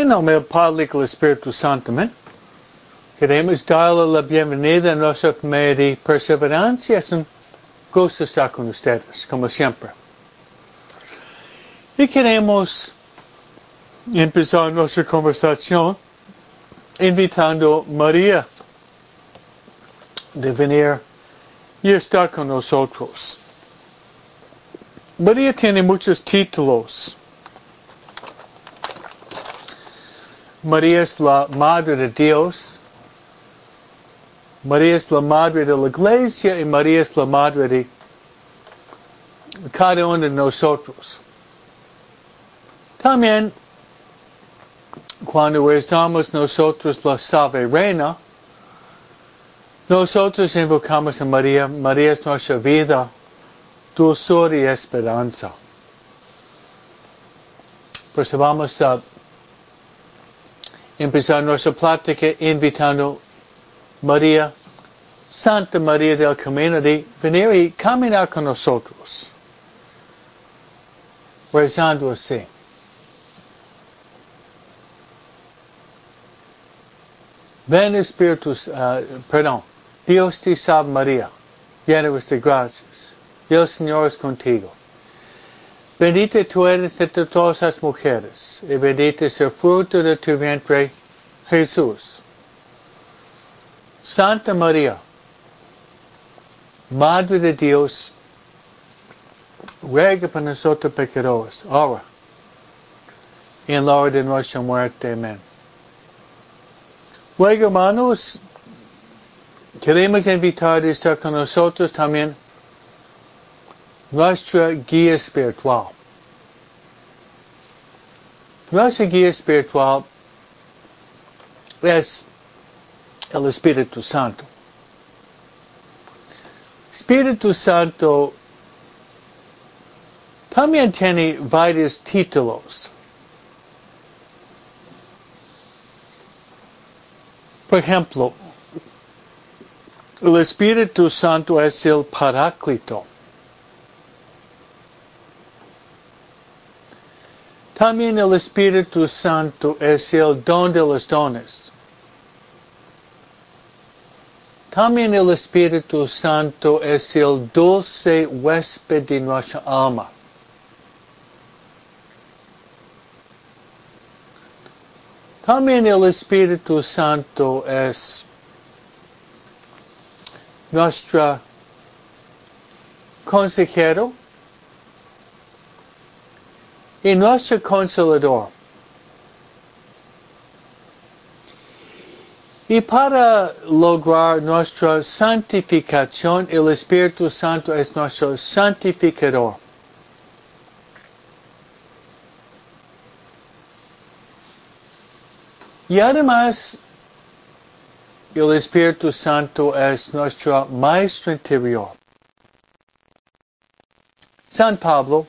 En nombre del Padre y Espíritu Santo. Queremos darle la bienvenida a nuestra familia Perseverancia. Es un gusto estar con ustedes, como siempre. Y queremos empezar nuestra conversación invitando a María de venir y estar con nosotros. María tiene muchos títulos. María es la Madre de Dios. María es la Madre de la Iglesia y María es la Madre de cada uno de nosotros. También, cuando rezamos nosotros la Salve Reina, nosotros invocamos a María. María es nuestra vida, dulzura y esperanza. Pues vamos a empezar nuestra plática invitando María, Santa María del Camino, de venir y caminar con nosotros. Rezando así. Ven Espíritu, uh, perdón, Dios te salve María, llena de gracias. El Señor es contigo. Bendita tú eres entre todas las mujeres, y bendito es el fruto de tu vientre, Jesús. Santa María, Madre de Dios, ruega por nosotros pecadores, ahora, en la hora de nuestra muerte. Amén. Luego, hermanos, queremos invitar a estar con nosotros también nuestra guía espiritual. Nuestra guía espiritual es el Espíritu Santo. Espíritu Santo también tiene varios títulos. Por ejemplo, el Espíritu Santo es el Paráclito. También el Espíritu Santo es el don de los dones. También el Espíritu Santo es el dulce huésped de nuestra alma. También el Espíritu Santo es nuestro consejero, y nuestro consolador. Y para lograr nuestra santificación, el Espíritu Santo es nuestro santificador. Y además, el Espíritu Santo es nuestro maestro interior. San Pablo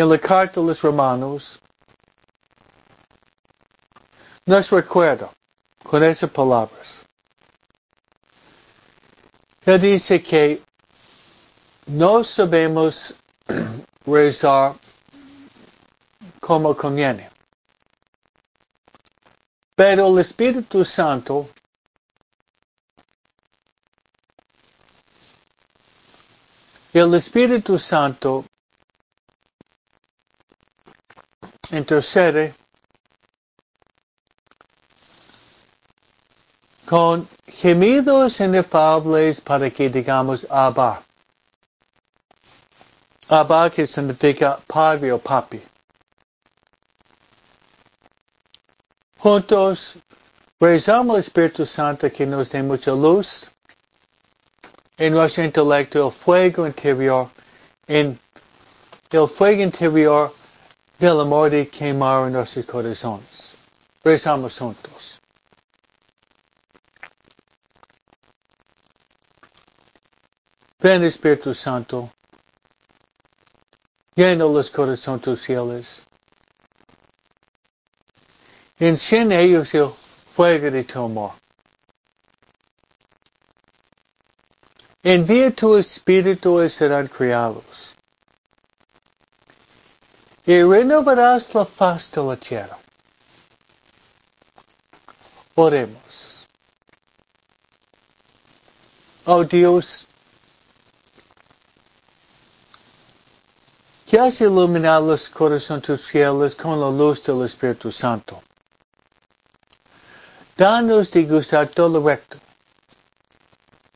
en la carta a los romanos nos recuerda con esas palabras. Él dice que no sabemos rezar como conviene. Pero el Espíritu Santo el Espíritu Santo intercede con gemidos inefables para que digamos Abba. Abba que significa padre o papi. Juntos rezamos al Espíritu Santo que nos dé mucha luz en nuestro intelecto, el fuego interior, en el fuego interior de quemar en nuestros corazones. Rezamos juntos. Ven Espíritu Santo, llena los corazones tus fieles. Enciende ellos el fuego de tu amor. Envía tu espíritu y serán criados. Y renovarás la faz de la tierra. Oremos. Oh Dios, que has iluminado los corazones tus fieles con la luz del Espíritu Santo. Danos de gustar todo lo recto,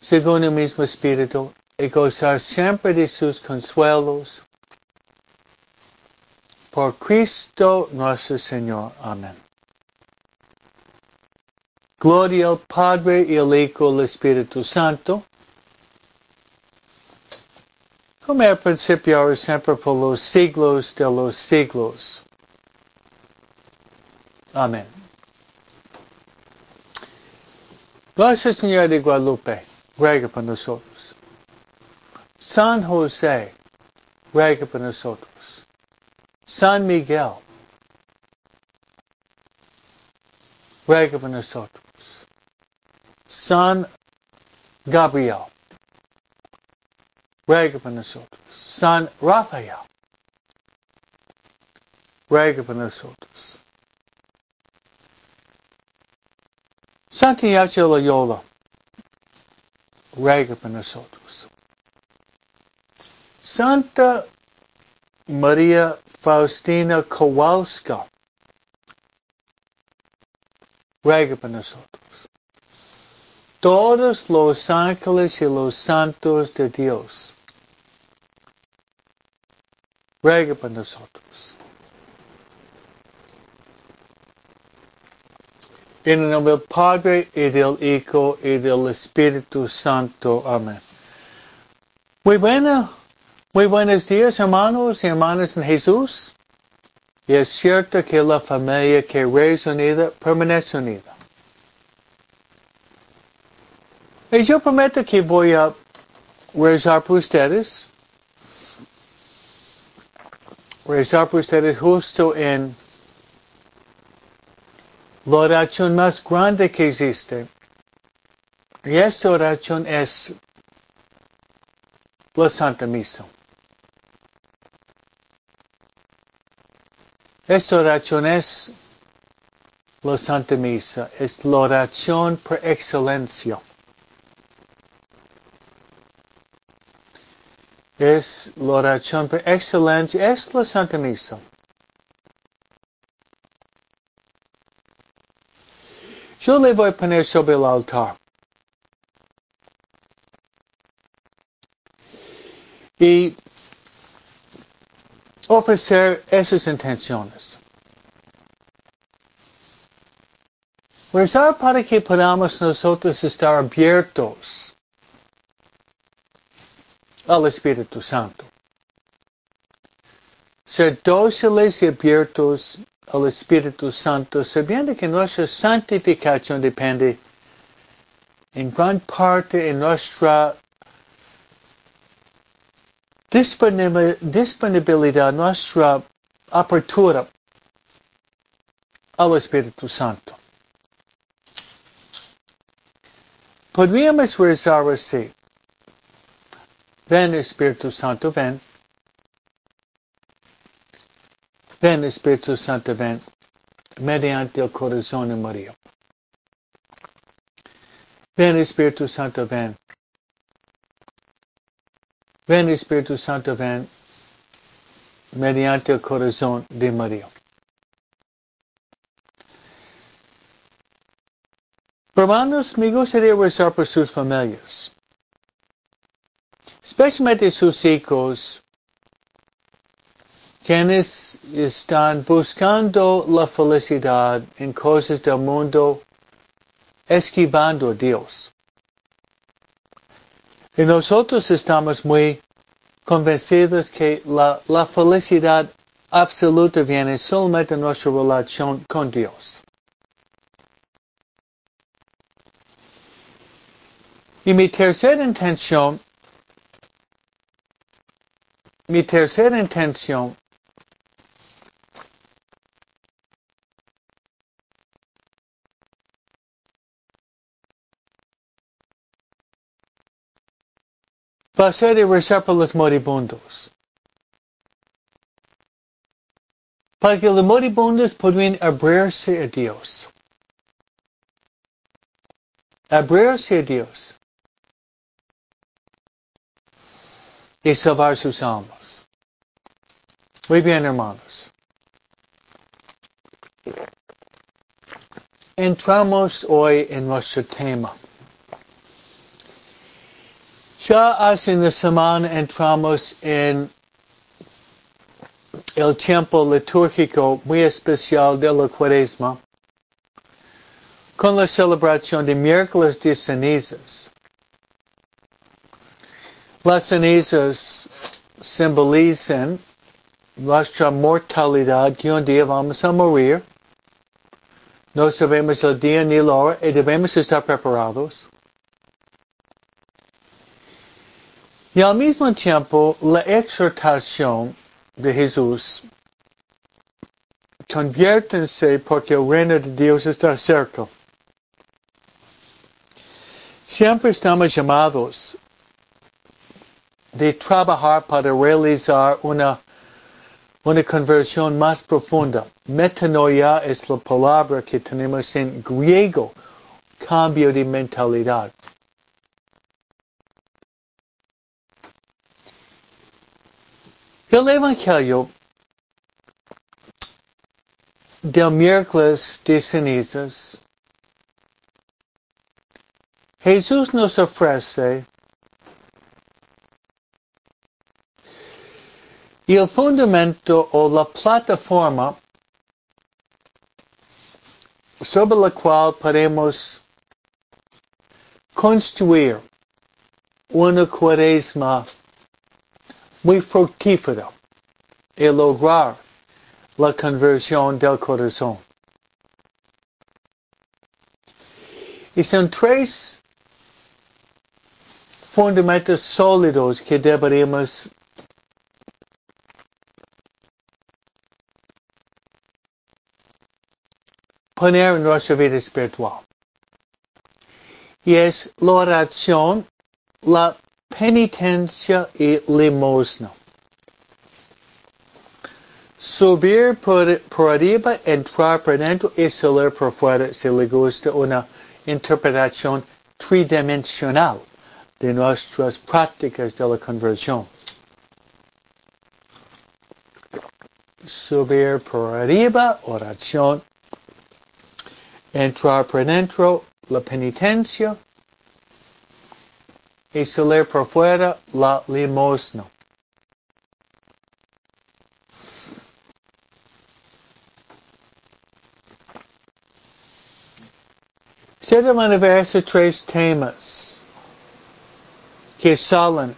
según el mismo Espíritu, y gozar siempre de sus consuelos. Por Cristo nuestro Señor. Amén. Gloria al Padre y al Hijo y al Espíritu Santo. Como al principio, ahora siempre por los siglos de los siglos. Amén. Nuestra Señora de Guadalupe, ruega por nosotros. San José, ruega por nosotros. San Miguel, ruega por nosotros. San Gabriel, ruega por nosotros. San Rafael, ruega por nosotros. Santiago Loyola, ruega por nosotros. Santa María Faustina Kowalska, ruega por nosotros. Todos los ángeles y los santos de Dios, ruega por nosotros. En el nombre del Padre y del Hijo y del Espíritu Santo. Amén. Muy bueno, muy buenos días hermanos y hermanas en Jesús. Y es cierto que la familia que reza unida permanece unida. Y yo prometo que voy a rezar por ustedes. Rezar por ustedes justo en la oración más grande que existe. Y esta oración es la Santa Misa. Esta oración es la Santa Misa, es la oración por excelencia. Es la oración por excelencia, es la Santa Misa. Yo le voy a poner sobre el altar. Y ofrecer esas intenciones. Rezar para que podamos nosotros estar abiertos al Espíritu Santo. Ser dóciles y abiertos al Espíritu Santo, sabiendo que nuestra santificación depende en gran parte de nuestra disponibilidad, nuestra apertura al Espíritu Santo. Podríamos rezar así. Ven Espíritu Santo, ven. Ven Espíritu Santo, ven. Mediante el corazón de María. Ven Espíritu Santo, ven. Ven Espíritu Santo, ven. Mediante el corazón de María. Hermanos, me gustaría rezar por sus familias. Especialmente sus hijos, quienes están buscando la felicidad en cosas del mundo, esquivando a Dios. Y nosotros estamos muy convencidos que la, felicidad absoluta viene solamente en nuestra relación con Dios. Y mi tercera intención, mi tercera intención ser de rezar por los moribundos. para que los moribundos puedan abrirse a Dios. Abrirse a Dios. Y salvar sus almas. Muy bien, hermanos. Entramos hoy en nuestro tema. Ya hace una semana entramos en el tiempo litúrgico muy especial de la cuaresma con la celebración de miércoles de cenizas. Las cenizas simbolizan nuestra mortalidad que un día vamos a morir. No sabemos el día ni la hora y debemos estar preparados. Y al mismo tiempo, la exhortación de Jesús, conviértense porque el reino de Dios está cerca. Siempre estamos llamados de trabajar para realizar una, una conversión más profunda. Metanoia es la palabra que tenemos en griego, cambio de mentalidad. El Evangelio del miércoles de cenizas, Jesús nos ofrece el fundamento o la plataforma sobre la cual podemos construir una cuaresma muy fructífero y lograr la conversión del corazón. Y son tres fundamentos sólidos que deberíamos poner en nuestra vida espiritual. Y es la oración, la penitencia y limosna. Subir por, arriba, entrar por dentro y salir por fuera si le gusta una interpretación tridimensional de nuestras prácticas de la conversión. Subir por arriba, oración. Entrar por dentro, la penitencia salir por fuera la limosna. Se van a ver esos tres temas que salen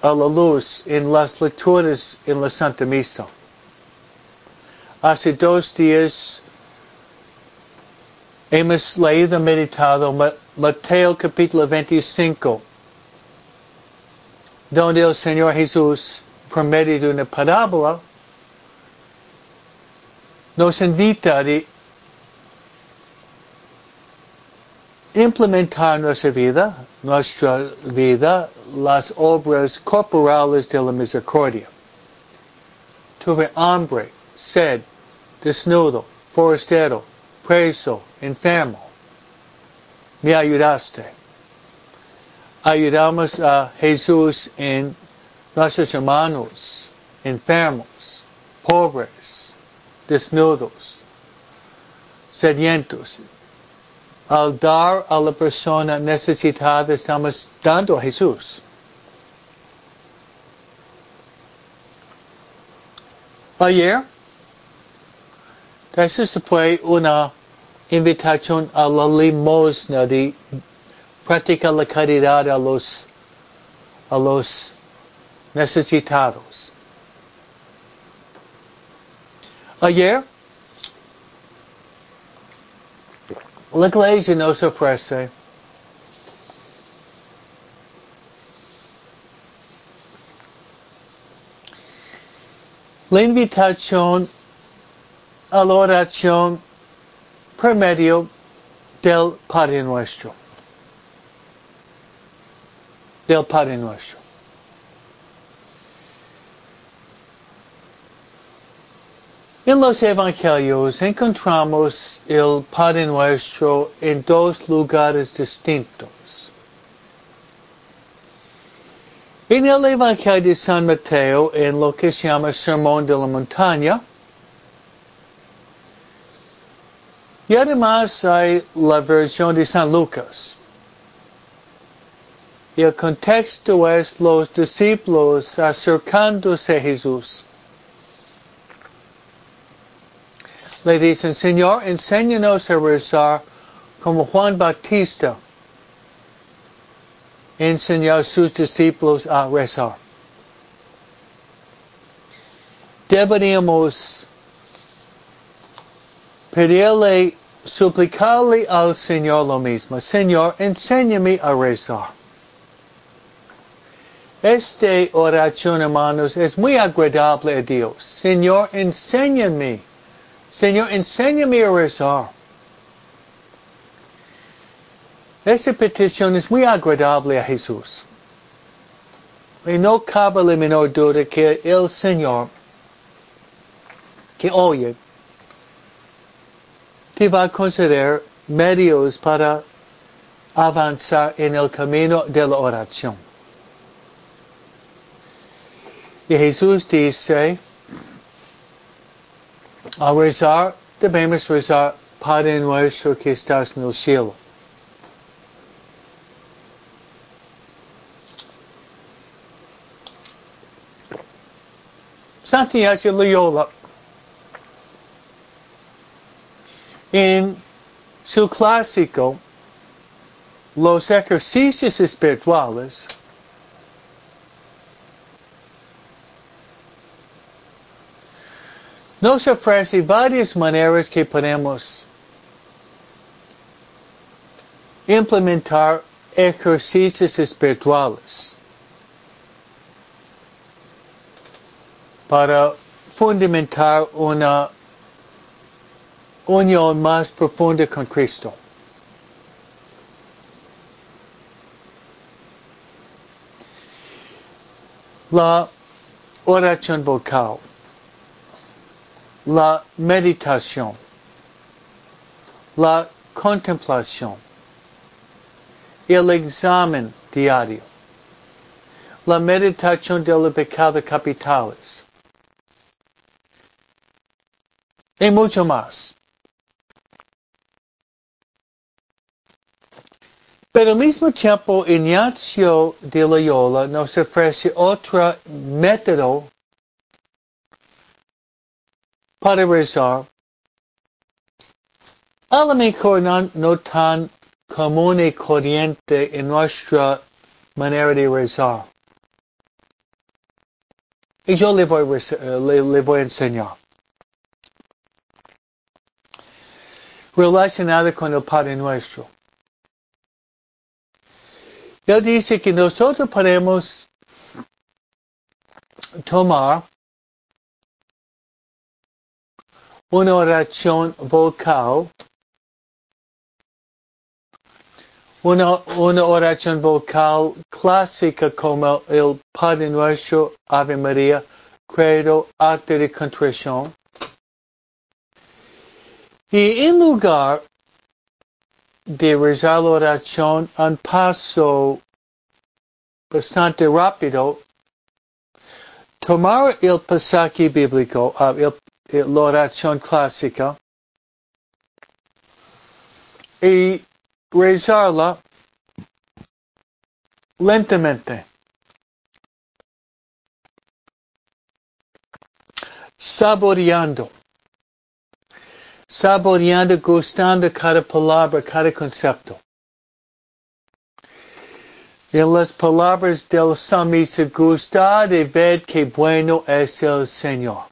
a la luz en las lecturas en la Santa Misa. Hace dos días hemos leído meditado Mateo capítulo 25 donde el Señor Jesús, por medio de una parábola, nos invita a implementar nuestra vida, nuestra vida, las obras corporales de la misericordia. Tuve hambre, sed, desnudo, forastero, preso, enfermo. Me ayudaste ayudamos a Jesús en nuestros hermanos enfermos, pobres, desnudos, sedientos. Al dar a la persona necesitada estamos dando a Jesús. Ayer, esa fue una invitación a la limosna de practica la caridad a los, a los necesitados. Ayer, la iglesia nos ofrece la invitación a la oración por medio del Padre Nuestro. Del Padre Nuestro. En los evangelios encontramos el Padre Nuestro en dos lugares distintos. En el Evangelio de San Mateo, en lo que se llama Sermón de la Montaña, y además hay la versión de San Lucas. Y el contexto es los discípulos acercándose a Jesús. le dicen, Señor, enséñanos a rezar como Juan Bautista enseñó a sus discípulos a rezar. Deberíamos pedirle, suplicarle al Señor lo mismo. Señor, enséñame a rezar. Esta oración, hermanos, es muy agradable a Dios. Señor, enséñame Señor, enséñame a rezar. Esta petición es muy agradable a Jesús. Y no cabe la menor duda que el Señor, que oye, te va a conceder medios para avanzar en el camino de la oración. Jesús dice, a rezar, debemos rezar Padre nuestro que estás el cielo. Santiago Loyola en su clásico Los ejercicios espirituales nos ofrece varias maneras que podemos implementar ejercicios espirituales para fundamentar una unión más profunda con Cristo. La oración vocal la meditación, la contemplación, el examen diario, la meditación de los pecados capitales y mucho más. Pero al mismo tiempo, Ignacio de Loyola nos ofrece otro método a lo mejor no, tan común y corriente en nuestra manera de rezar. Y yo le voy, le, le voy a enseñar. Relacionado con el Padre Nuestro. Él dice que nosotros podemos tomar una oración vocal, una, una oración vocal clásica como el Padre Nuestro, Ave María, Credo, Acto de Contrición. Y en lugar de rezar la oración un paso bastante rápido, tomar el pasaje bíblico, uh, el la oración clásica y rezarla lentamente. Saboreando. Saboreando, gustando cada palabra, cada concepto. En las palabras del salmista, gustad y ved que bueno es el Señor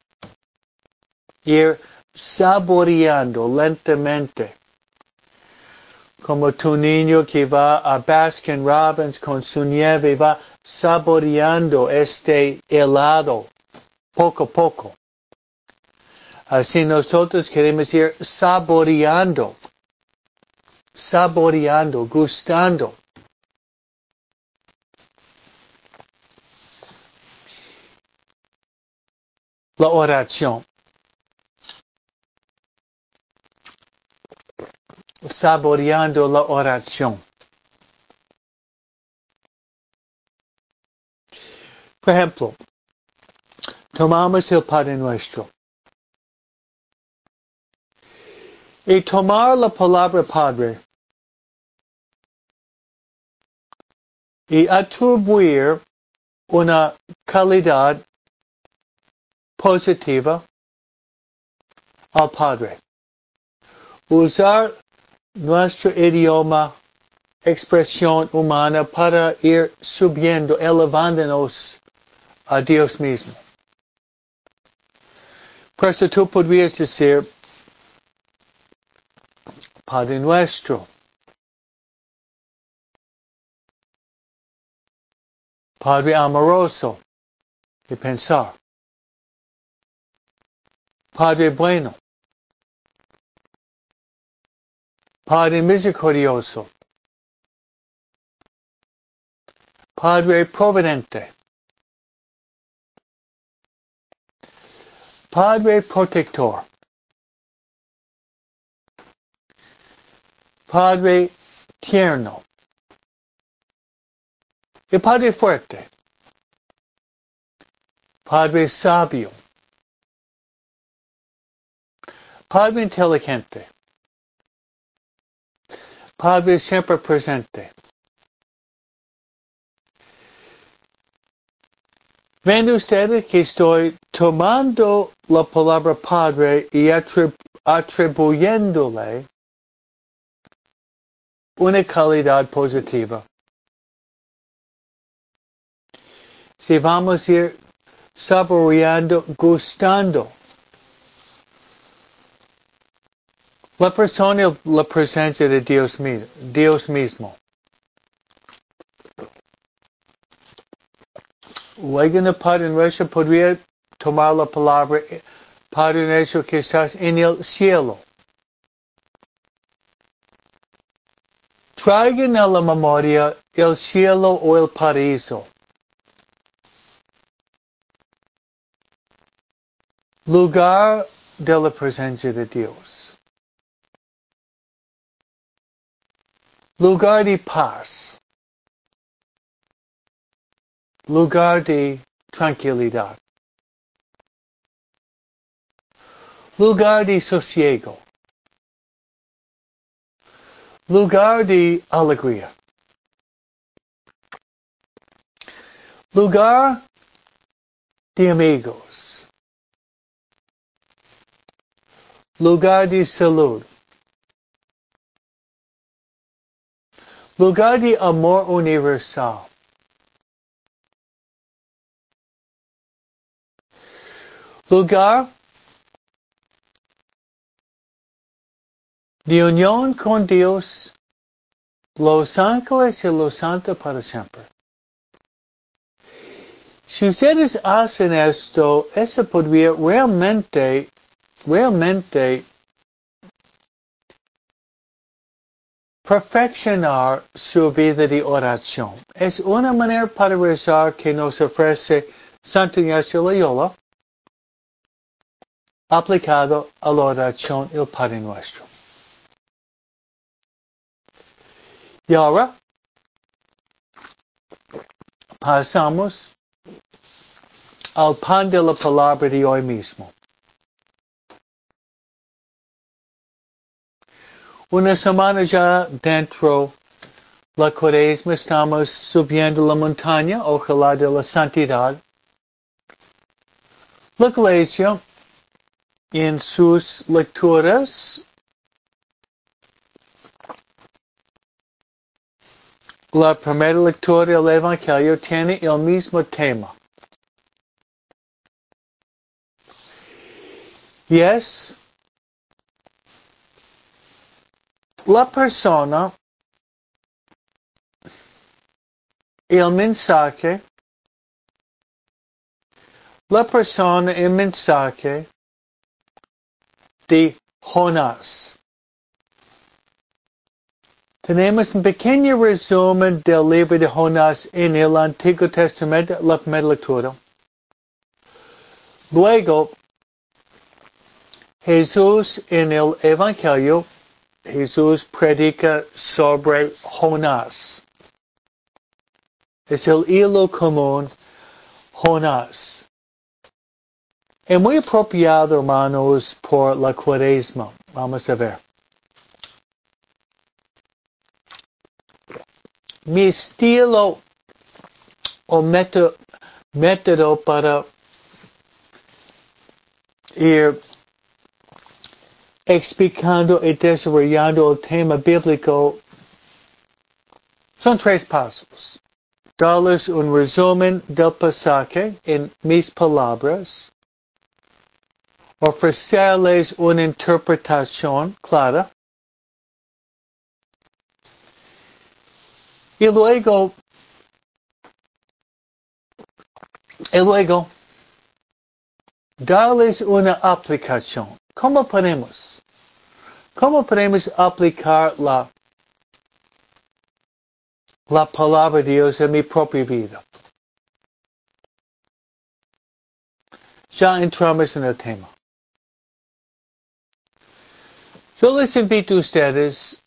ir saboreando lentamente. Como tu niño que va a Baskin Robbins con su nieve va saboreando este helado poco a poco. Así nosotros queremos ir saboreando, saboreando, gustando. La oración. Saboreando la oración. Por ejemplo, tomamos el Padre Nuestro. Y tomar la palabra Padre y atribuir una calidad positiva al Padre. Usar nuestro idioma, expresión humana para ir subiendo, elevándonos a Dios mismo. Por eso tú podrías decir, Padre nuestro, Padre amoroso de pensar, Padre bueno, Padre misericordioso, Padre providente, Padre protector, Padre tierno, y Padre fuerte, Padre sabio, Padre inteligente, Padre siempre presente. Ven ustedes que estoy tomando la palabra Padre y atribuyéndole una calidad positiva. Si vamos a ir saboreando, gustando la persona, la presencia de Dios, Dios mismo. El Padre Nuestro podría tomar la palabra Padre Nuestro que estás en el cielo. Traigan a la memoria el cielo o el paraíso. Lugar de la presencia de Dios. Lugar de paz. Lugar de tranquilidad. Lugar de sosiego. Lugar de alegría. Lugar de amigos. Lugar de salud. Lugar de amor universal. Lugar de unión con Dios, los ángeles y los santos para siempre. Si ustedes hacen esto, eso podría realmente, realmente perfeccionar su vida de oración. Es una manera para rezar que nos ofrece Santo Ignacio Loyola aplicado a la oración el Padre Nuestro. Y ahora pasamos al pan de la palabra de hoy mismo. Una semana ya dentro la cuaresma estamos subiendo la montaña, ojalá de la santidad. La iglesia en sus lecturas la primera lectura del Evangelio tiene el mismo tema. Y es la persona, el mensaje, la persona, el mensaje de Jonás. Tenemos un pequeño resumen del libro de Jonás en el Antiguo Testamento, la primera lectura. Luego, Jesús en el Evangelio Jesús predica sobre Jonás. Es el hilo común, Jonás. Es muy apropiado, hermanos, por la cuaresma. Vamos a ver. Mi estilo o método, método para ir explicando y desarrollando el tema bíblico son tres pasos. Darles un resumen del pasaje en mis palabras, ofrecerles una interpretación clara y luego y luego darles una aplicación. ¿Cómo podemos? ¿Cómo podemos aplicar la, la palabra de Dios en mi propia vida? Ya entramos en el tema. Yo les invito a ustedes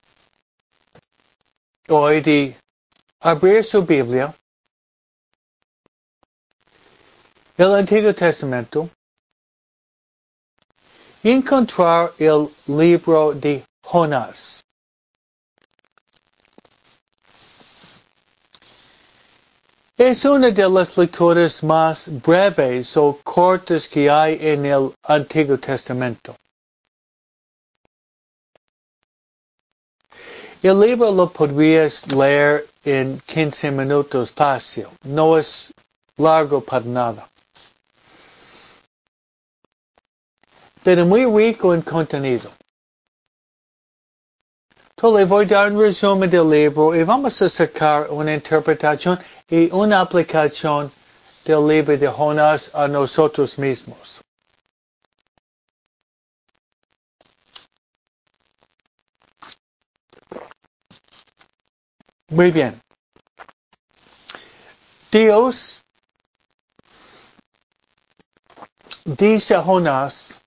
hoy de abrir su Biblia, el Antiguo Testamento, encontrar el libro de Jonás. Es una de las lecturas más breves o cortas que hay en el Antiguo Testamento. El libro lo podrías leer en 15 minutos fácil. No es largo para nada. Pero muy rico en contenido. Entonces le voy a dar un resumen del libro y vamos a sacar una interpretación y una aplicación del libro de Jonás a nosotros mismos. Muy bien. Dios dice a Jonás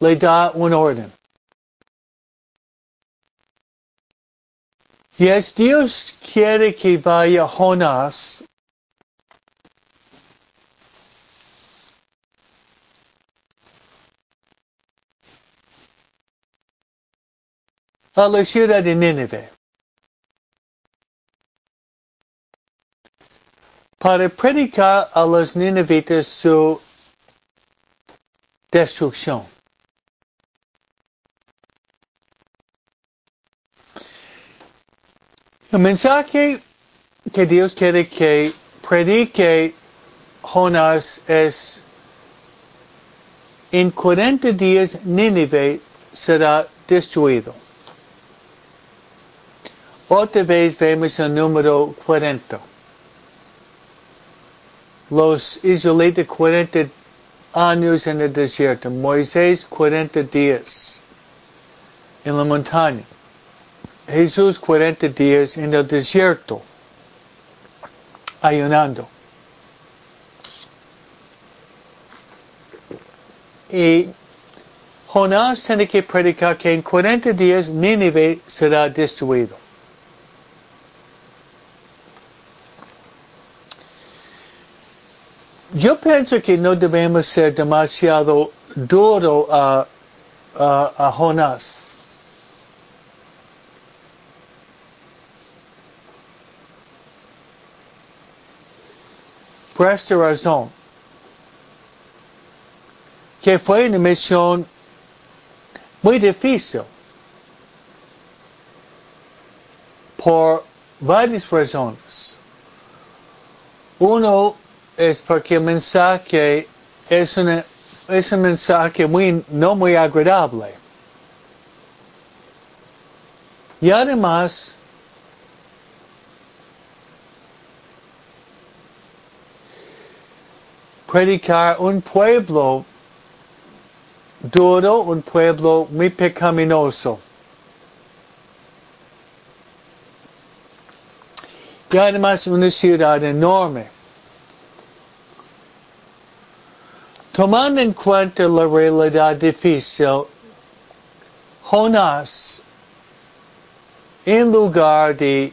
le da un orden. Y es Dios quiere que vaya Jonás a la ciudad de Nínive para predicar a los ninivitas su destrucción. El mensaje que Dios quiere que predique Jonás es en 40 días Nínive será destruido. Otra vez vemos el número 40. Los israelitas 40 años en el desierto. Moisés 40 días en la montaña. Jesús 40 días en el desierto, ayunando. Y Jonás tiene que predicar que en 40 días Nínive será destruido. Yo pienso que no debemos ser demasiado duro a, a, a Jonás. Por esta razón, que fue una misión muy difícil por varias razones. Uno es porque el mensaje es, una, es un mensaje muy, no muy agradable. Y además, predicar un pueblo duro, un pueblo muy pecaminoso. Y además una ciudad enorme. Tomando en cuenta la realidad difícil, Jonás, en lugar de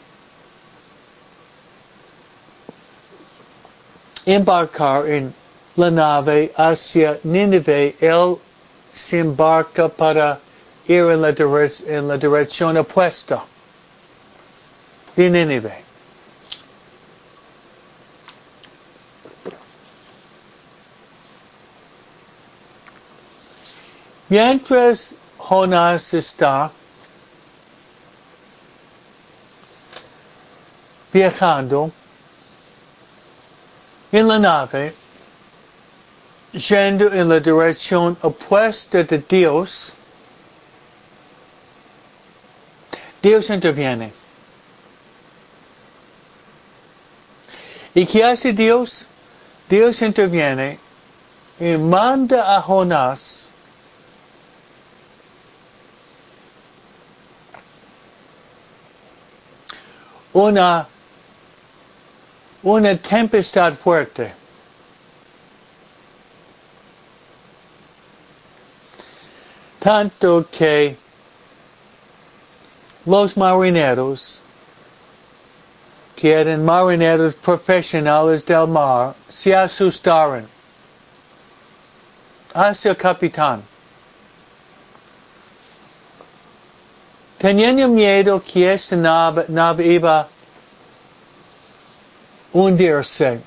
embarcar en la nave hacia Nínive, él se embarca para ir en la, en la dirección opuesta de Nínive. Mientras Jonás está viajando en la nave, yendo en la dirección opuesta de Dios, Dios interviene. ¿Y qué hace Dios? Dios interviene y manda a Jonás una, una tempestad fuerte. Tanto que los marineros, que eran marineros profesionales del mar, se asustaron hacia el capitán. Teniendo miedo que esta nave, nave iba hundirse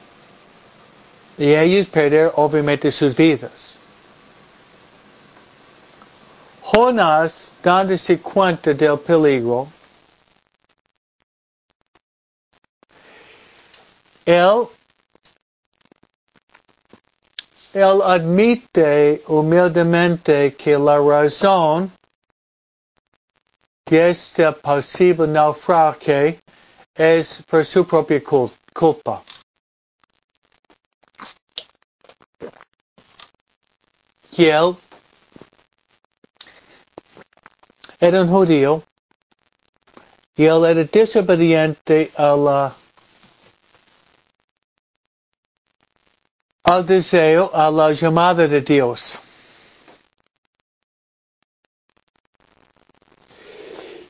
y ellos perder obviamente sus vidas. Jonás, dándose cuenta del peligro, él, admite humildemente que la razón que este posible naufragio es por su propia culpa. Que él era un judío y él era desobediente a la, al deseo, a la llamada de Dios.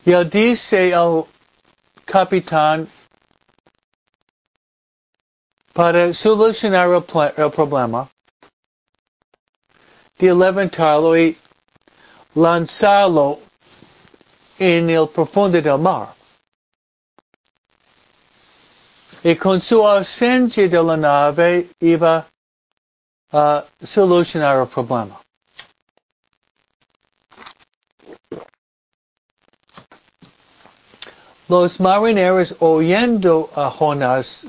Y él dice al capitán para solucionar el, el problema de levantarlo y lanzarlo en el profundo del mar. Y con su ausencia de la nave iba a solucionar el problema. Los marineros oyendo a Jonás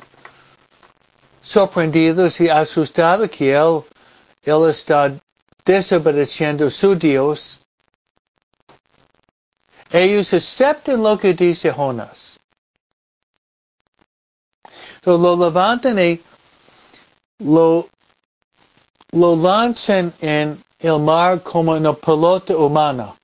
sorprendidos y asustados que él, él está desobedeciendo su Dios, ellos aceptan lo que dice Jonás. So, lo levantan y lo, lo lanzan en el mar como una pelota humana.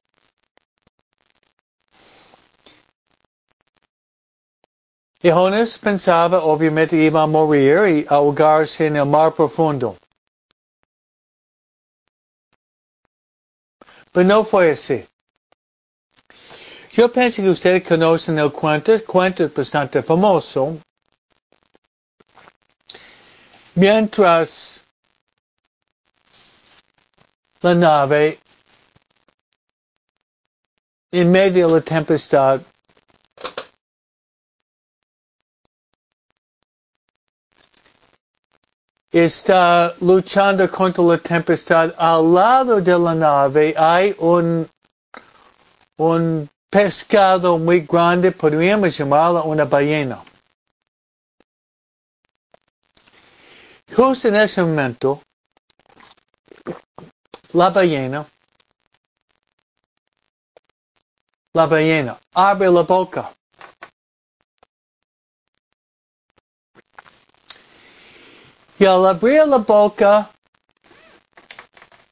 Y Jonas pensaba obviamente iba a morir y ahogarse en el mar profundo. Pero no fue así. Yo pienso que ustedes conocen el cuento, el cuento es bastante famoso. Mientras la nave en medio de la tempestad está luchando contra la tempestad. Al lado de la nave hay un, un pescado muy grande, podríamos llamarlo una ballena. Justo en ese momento, la ballena, la ballena abre la boca. Y al abrir la boca,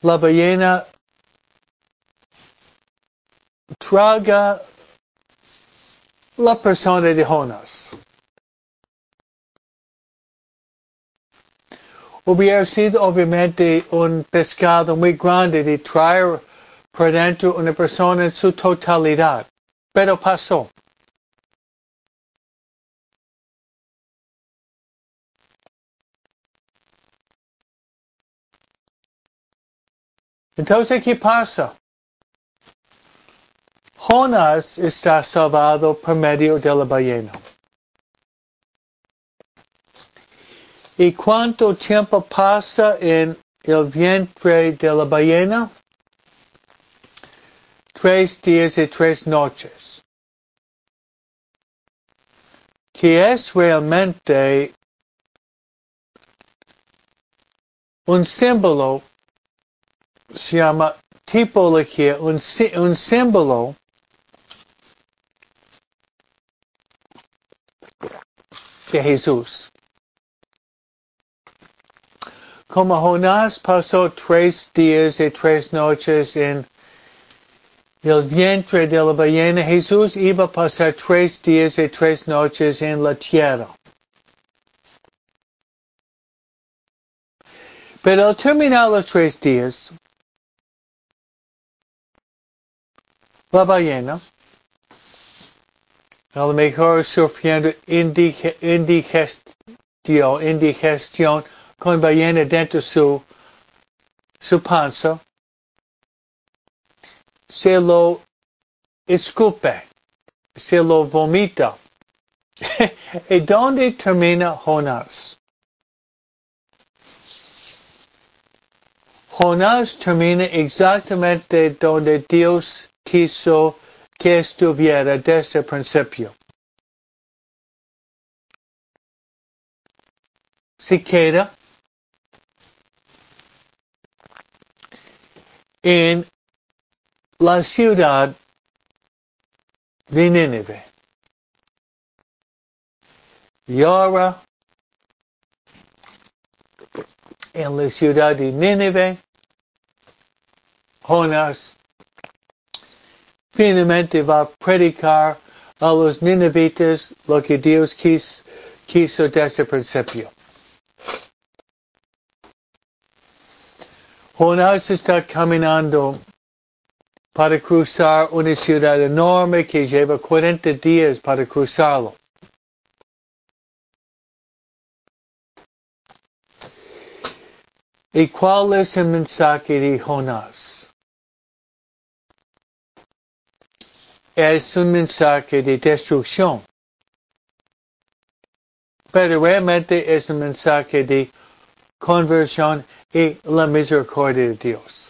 la ballena traga la persona de Jonas. Hubiera sido obviamente un pescado muy grande de traer por dentro una persona en su totalidad. Pero pasó. Entonces, ¿qué pasa? Jonas está salvado por medio de la ballena. ¿Y cuánto tiempo pasa en el vientre de la ballena? Tres días y tres noches. Que es realmente un símbolo, se llama tipología, un, un símbolo de Jesús. Como Jonás pasó tres días y tres noches en el vientre de la ballena, Jesús iba a pasar tres días y tres noches en la tierra. Pero al terminar los tres días, la ballena, a lo mejor sufriendo indigestión, indigestión con ballena dentro su, su panza, se lo escupe, se lo vomita. ¿Y dónde termina Jonás? Jonás termina exactamente donde Dios quiso que estuviera desde el principio. Se queda en la ciudad de Nínive. Y ahora, en la ciudad de Nínive, Jonas finalmente va a predicar a los ninivitas lo que Dios quis, quiso desde el principio. Jonás está caminando para cruzar una ciudad enorme que lleva 40 días para cruzarlo. ¿Y cuál es el mensaje de Jonás? Es un mensaje de destrucción. Pero realmente es un mensaje de conversión y la misericordia de Dios.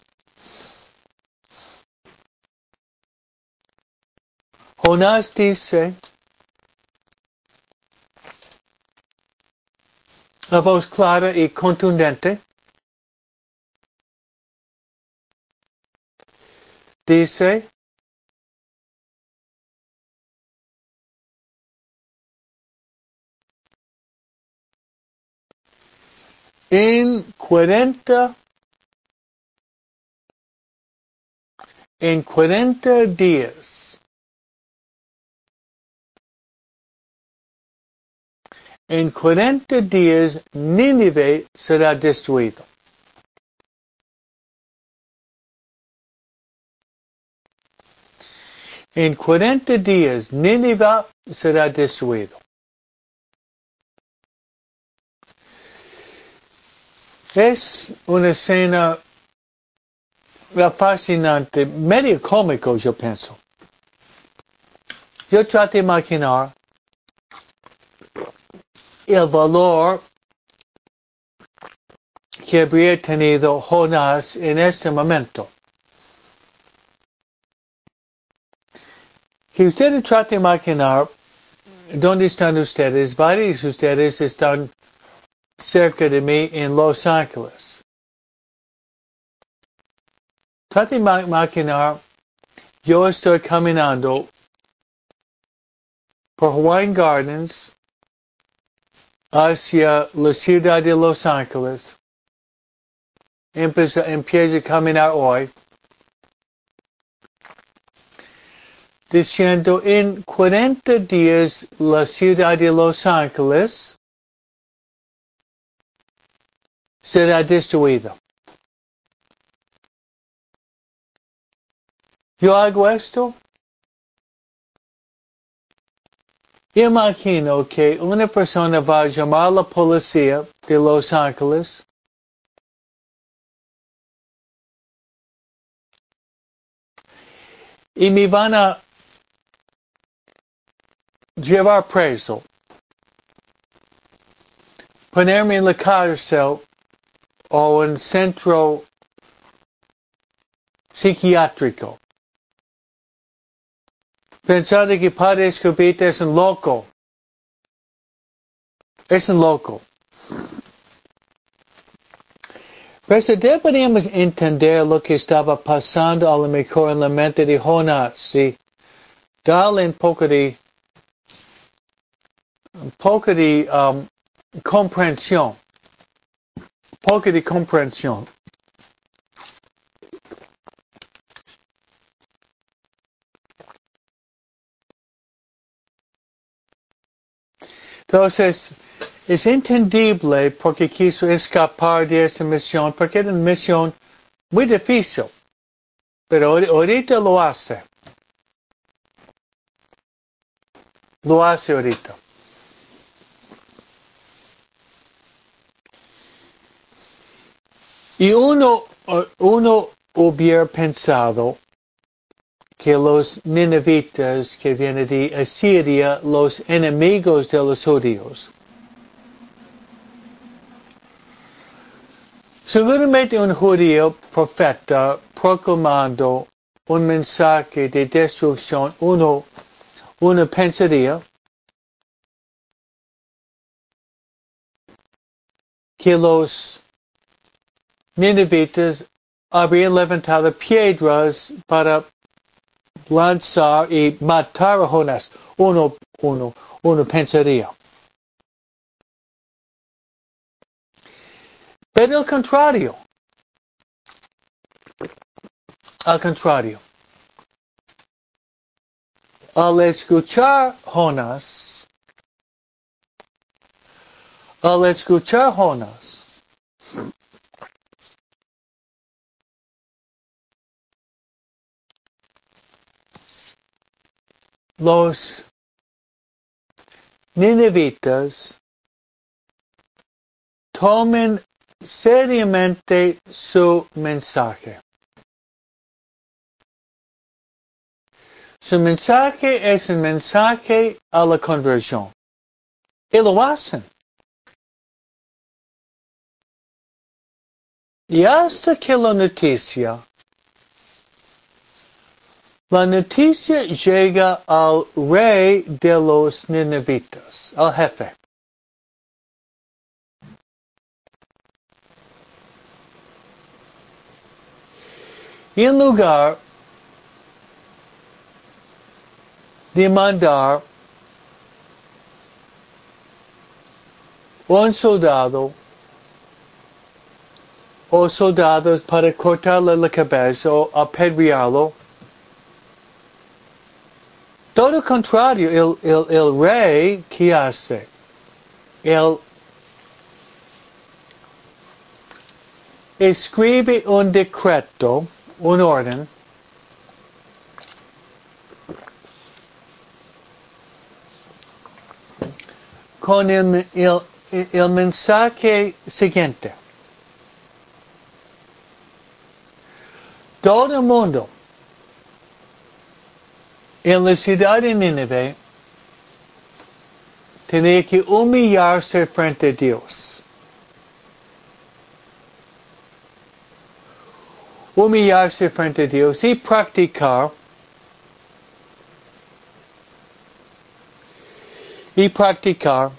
Jonás dice, la voz clara y contundente, dice, en 40 en 40 días en 40 días Nínive será destruido. En 40 días Nínive será destruido. Es una escena fascinante, medio cómico, yo pienso. Yo trato de imaginar el valor que habría tenido Jonás en este momento. Si ustedes tratan de imaginar dónde están ustedes, varios de ustedes están cerca de mí en Los Ángeles. Trate de imaginar, yo estoy caminando por Hawaiian Gardens hacia la ciudad de Los Ángeles. Empiezo, empiezo a caminar hoy. Diciendo en 40 días la ciudad de Los Ángeles será destruida. Yo hago esto. Imagino que una persona va a llamar a la policía de Los Ángeles y me van a llevar preso, ponerme en la cárcel o en centro psiquiátrico. Pensar que Padre Escobita es un loco. Es un loco. Pero deberíamos entender lo que estaba pasando a lo mejor en la mente de Jonás y darle un poco de un poco de um, comprensión. Poco de comprensión. Entonces, es entendible porque quiso escapar de esa misión, porque era una misión muy difícil. Pero ahorita lo hace. Lo hace ahorita. Y uno, uno hubiera pensado que los ninivitas que vienen de Asiria, los enemigos de los judíos, seguramente un judío profeta proclamando un mensaje de destrucción, uno, uno pensaría que los ninivitas habían levantado piedras para lanzar y matar a Jonás. Uno, uno, uno pensaría. Pero al contrario. Al contrario. Al escuchar Jonás, al escuchar Jonás, los ninivitas tomen seriamente su mensaje. Su mensaje es un mensaje a la conversión. Y lo hacen. Y hasta que la noticia la noticia llega al rey de los ninivitas, al jefe. Y en lugar de mandar un soldado o soldados para cortarle la cabeza o apedrearlo, Todo contrario, el, rey, ¿qué hace? Él escribe un decreto, un orden, con el, el, el mensaje siguiente. Todo el mundo en la ciudad de Nínive tenía que humillarse frente a Dios. Humillarse frente a Dios y practicar y practicar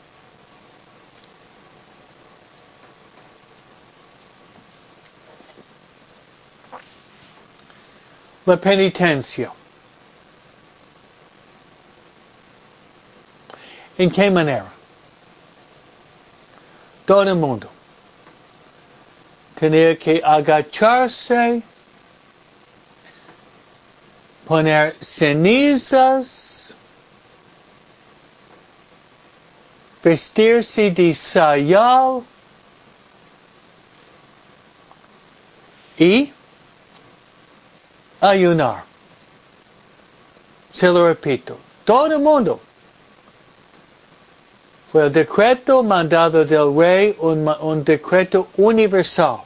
la penitencia. ¿En qué manera? Todo el mundo tenía que agacharse, poner cenizas, vestirse de sayal y ayunar. Se lo repito, todo el mundo. Fue el decreto mandado del rey, un, decreto universal.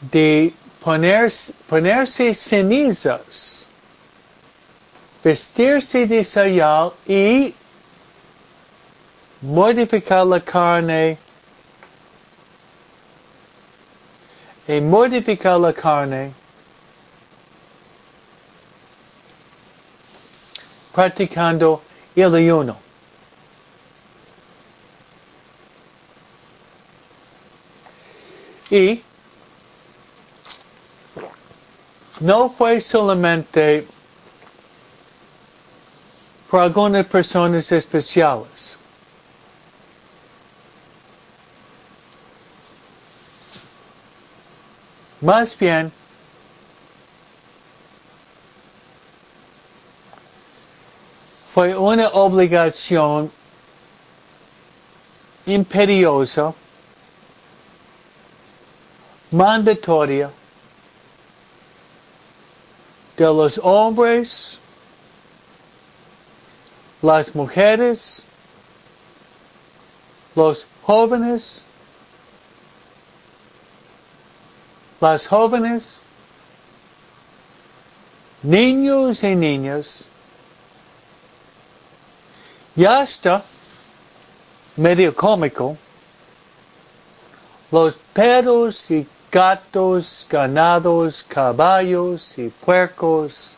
De ponerse, ponerse cenizas, vestirse de sayal y modificar la carne y modificar la carne practicando el ayuno. Y no fue solamente por algunas personas especiales. Más bien, fue una obligación imperiosa, mandatoria, de los hombres, las mujeres, los jóvenes, las jóvenes, niños y niñas, y hasta, medio cómico, los perros y gatos, ganados, caballos y puercos,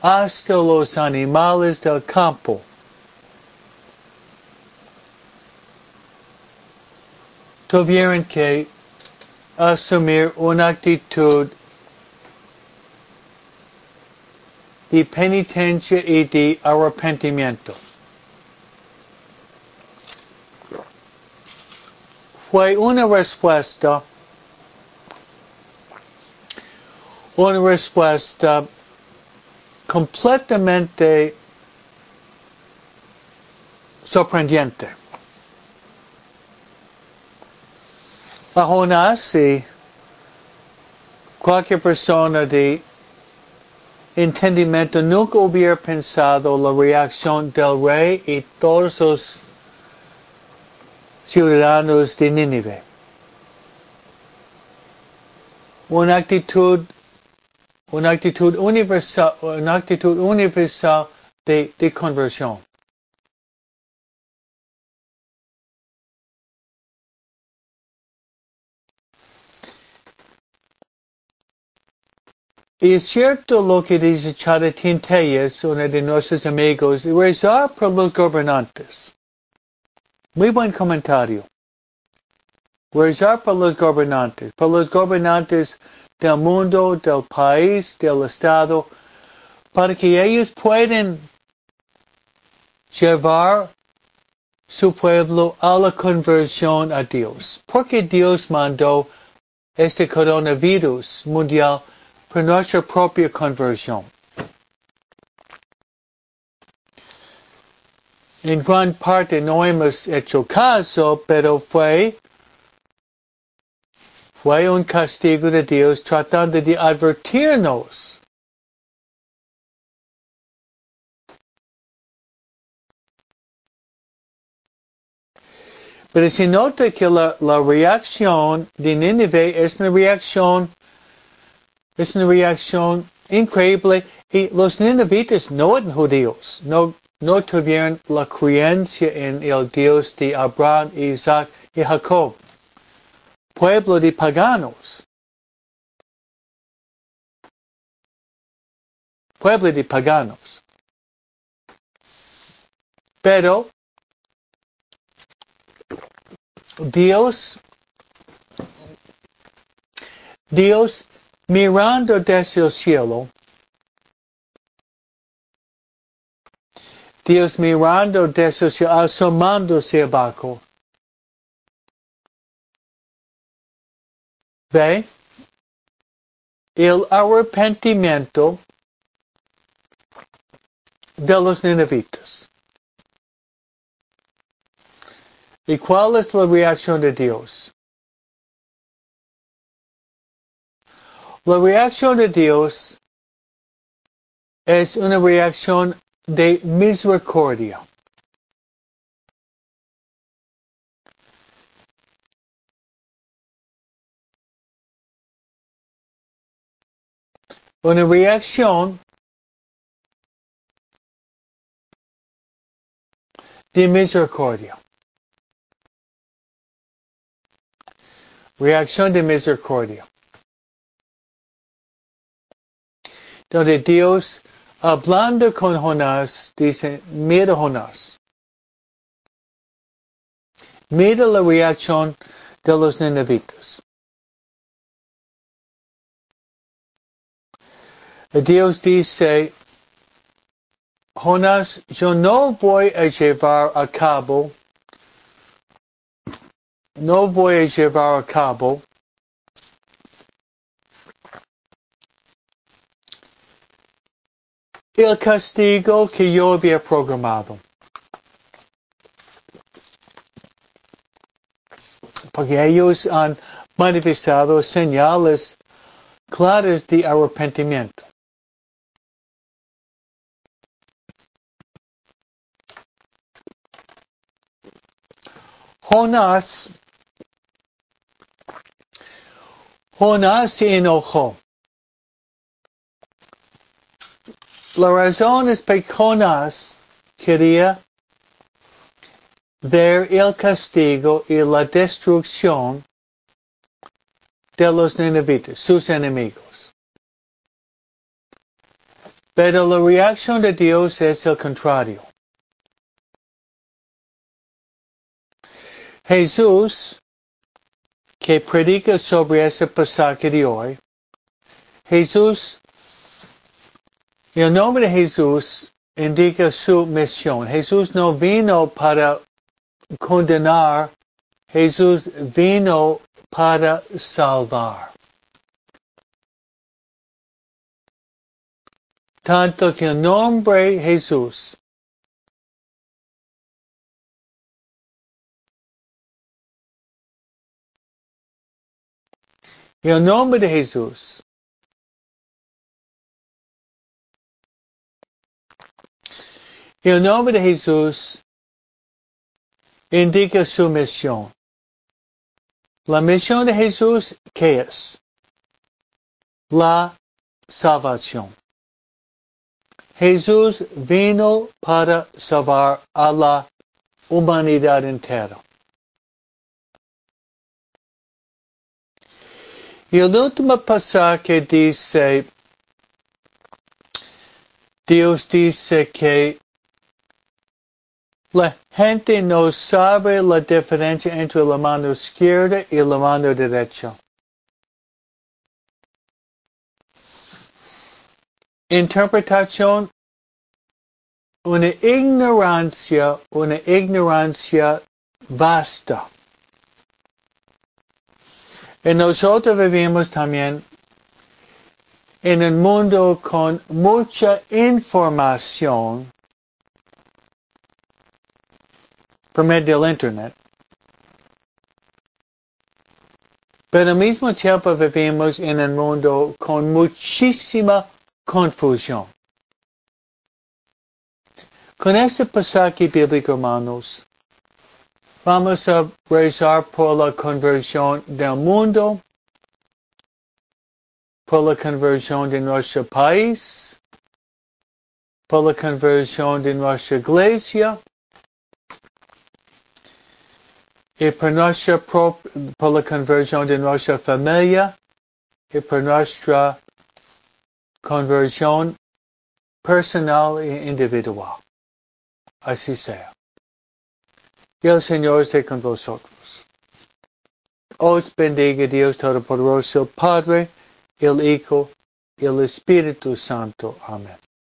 hasta los animales del campo. Tuvieron que asumir una actitud de penitencia y de arrepentimiento. Fue una respuesta, una respuesta completamente sorprendente. Aún así, cualquier persona de entendimiento nunca hubiera pensado la reacción del rey y todos los ciudadanos de Nínive. Una actitud, una actitud universal, una actitud universal de, de conversión. Y es cierto lo que dice Charatín Telles, uno de nuestros amigos, rezar por los gobernantes. Muy buen comentario. Rezar por los gobernantes, por los gobernantes del mundo, del país, del estado, para que ellos puedan llevar su pueblo a la conversión a Dios. Porque Dios mandó este coronavirus mundial por nuestra propia conversión. En gran parte no hemos hecho caso, pero fue, fue un castigo de Dios tratando de advertirnos. Pero se nota que la, la reacción de Nínive es una reacción es una reacción increíble y los ninivitas no eran judíos, no, no tuvieron la creencia en el Dios de Abraham, Isaac y Jacob. Pueblo de paganos. Pueblo de paganos. Pero Dios, Dios mirando desde el cielo, Dios mirando desde cielo, asomándose abajo. ¿Ve? El arrepentimiento de los ninivitas. ¿Y cuál es la reacción de Dios? La reacción de Dios es una reacción de misericordia. Una reacción de misericordia. Reacción de misericordia. Donde Dios, hablando con Jonás, dice, mira Jonás. Mira la reacción de los ninavitas. Dios dice, Jonás, yo no voy a llevar a cabo, no voy a llevar a cabo el castigo que yo había programado. Porque ellos han manifestado señales claras de arrepentimiento. Jonás, Jonás se enojó. La razón es que Jonás quería ver el castigo y la destrucción de los ninivitas, sus enemigos. Pero la reacción de Dios es el contrario. Jesús, que predica sobre ese pasaje de hoy, Jesús, el nombre de Jesús indica su misión. Jesús no vino para condenar, Jesús vino para salvar. Tanto que el nombre Jesús En nombre de Jesús. El nombre de Jesús indica su misión. La misión de Jesús, ¿qué es? La salvación. Jesús vino para salvar a la humanidad entera. Y el último pasaje dice, Dios dice que la gente no sabe la diferencia entre la mano izquierda y la mano derecha. Interpretación, una ignorancia, una ignorancia vasta. Y nosotros vivimos también en un mundo con mucha información medio del Internet. Pero al mismo tiempo vivimos en un mundo con muchísima confusión. Con este pasaje bíblico, hermanos, Vamos a rezar por la conversión del mundo, por la conversión de nuestro país, por la conversión de nuestra iglesia, y por, la conversión de nuestra familia, y por nuestra conversión personal e individual. Así sea. Y el Señor esté con vosotros. Os bendiga Dios Todopoderoso, Padre, el Hijo el Espíritu Santo. Amén.